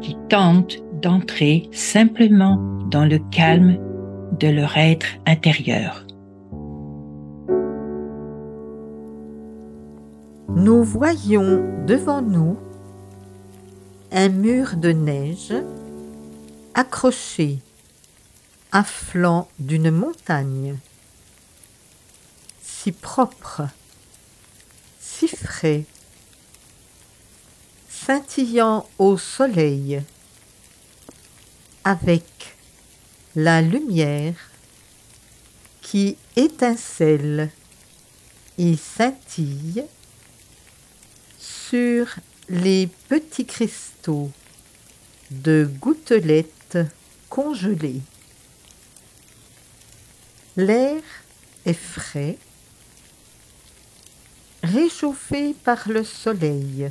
qui tentent d'entrer simplement dans le calme de leur être intérieur. Nous voyons devant nous un mur de neige accroché à flanc d'une montagne, si propre, si frais, scintillant au soleil, avec la lumière qui étincelle et scintille sur les petits cristaux de gouttelettes congelées. L'air est frais, réchauffé par le soleil,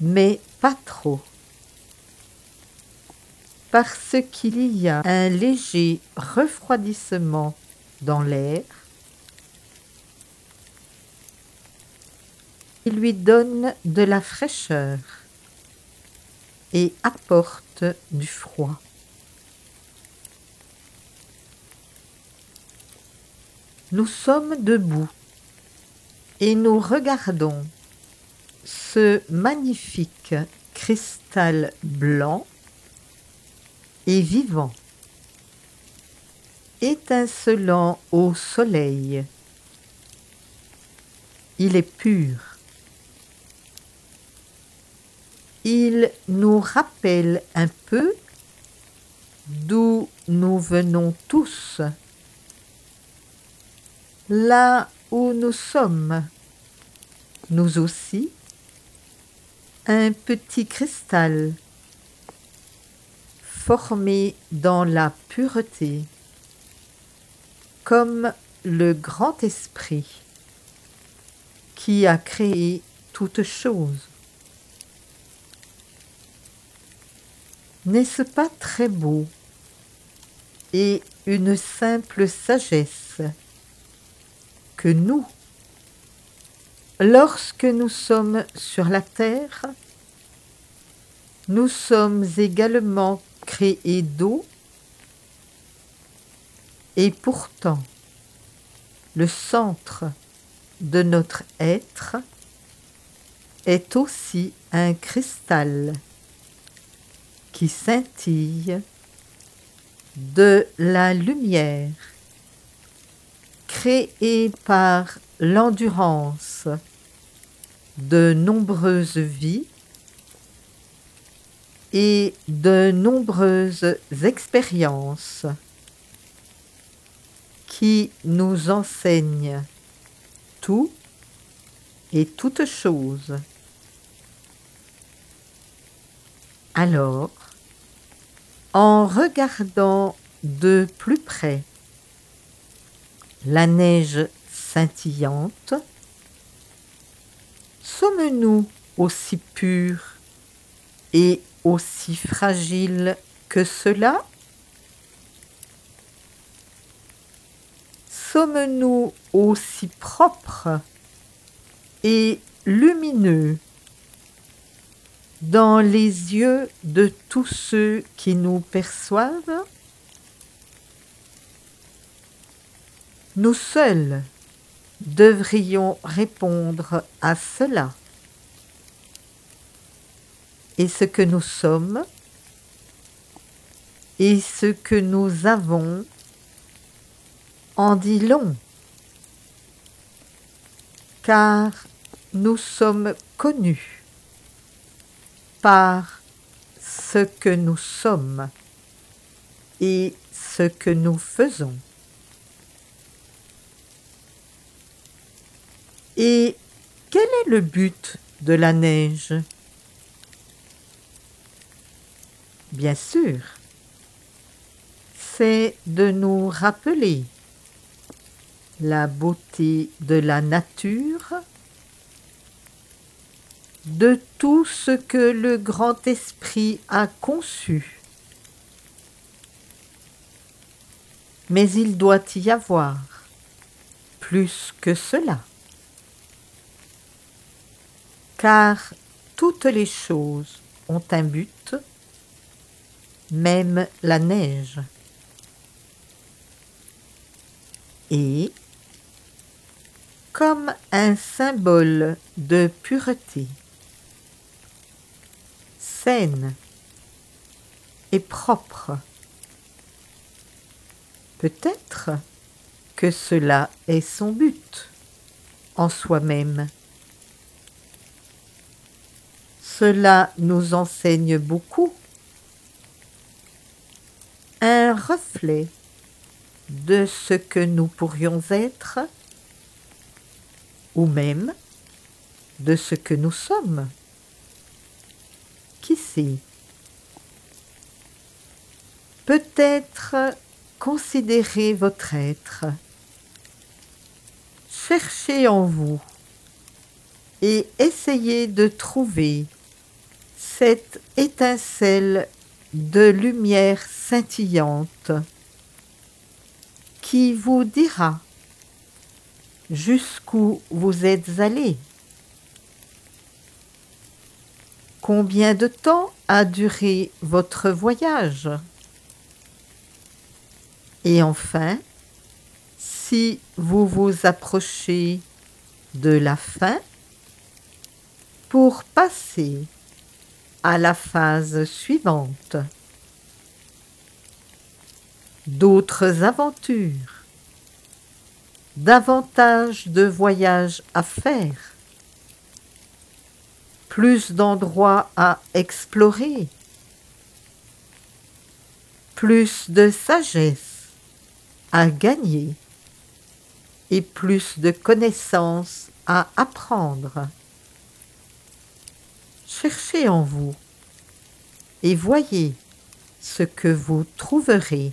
mais pas trop, parce qu'il y a un léger refroidissement dans l'air il lui donne de la fraîcheur et apporte du froid. Nous sommes debout et nous regardons ce magnifique cristal blanc et vivant, étincelant au soleil. Il est pur. Il nous rappelle un peu d'où nous venons tous, là où nous sommes, nous aussi, un petit cristal formé dans la pureté, comme le grand esprit qui a créé toutes choses. N'est-ce pas très beau et une simple sagesse que nous, lorsque nous sommes sur la terre, nous sommes également créés d'eau. Et pourtant le centre de notre être est aussi un cristal qui scintille de la lumière créée par l'endurance de nombreuses vies et de nombreuses expériences qui nous enseignent tout et toutes choses. Alors, en regardant de plus près la neige scintillante, sommes-nous aussi purs et aussi fragiles que cela? Sommes-nous aussi propres et lumineux dans les yeux de tous ceux qui nous perçoivent? Nous seuls devrions répondre à cela. Et ce que nous sommes et ce que nous avons en dit long, car nous sommes connus par ce que nous sommes et ce que nous faisons. Et quel est le but de la neige? Bien sûr, c'est de nous rappeler la beauté de la nature, de tout ce que le grand esprit a conçu. Mais il doit y avoir plus que cela. Car toutes les choses ont un but, même la neige. Et, comme un symbole de pureté, saine et propre, peut-être que cela est son but en soi-même. Cela nous enseigne beaucoup. Un reflet de ce que nous pourrions être, ou même de ce que nous sommes. Qui sait? Peut-être considérez votre être, cherchez en vous et essayez de trouver cette étincelle de lumière scintillante qui vous dira jusqu'où vous êtes allé. Combien de temps a duré votre voyage? Et enfin, si vous vous approchez de la fin, pour passer à la phase suivante. D'autres aventures, davantage de voyages à faire, plus d'endroits à explorer, plus de sagesse à gagner et plus de connaissances à apprendre. Cherchez en vous et voyez ce que vous trouverez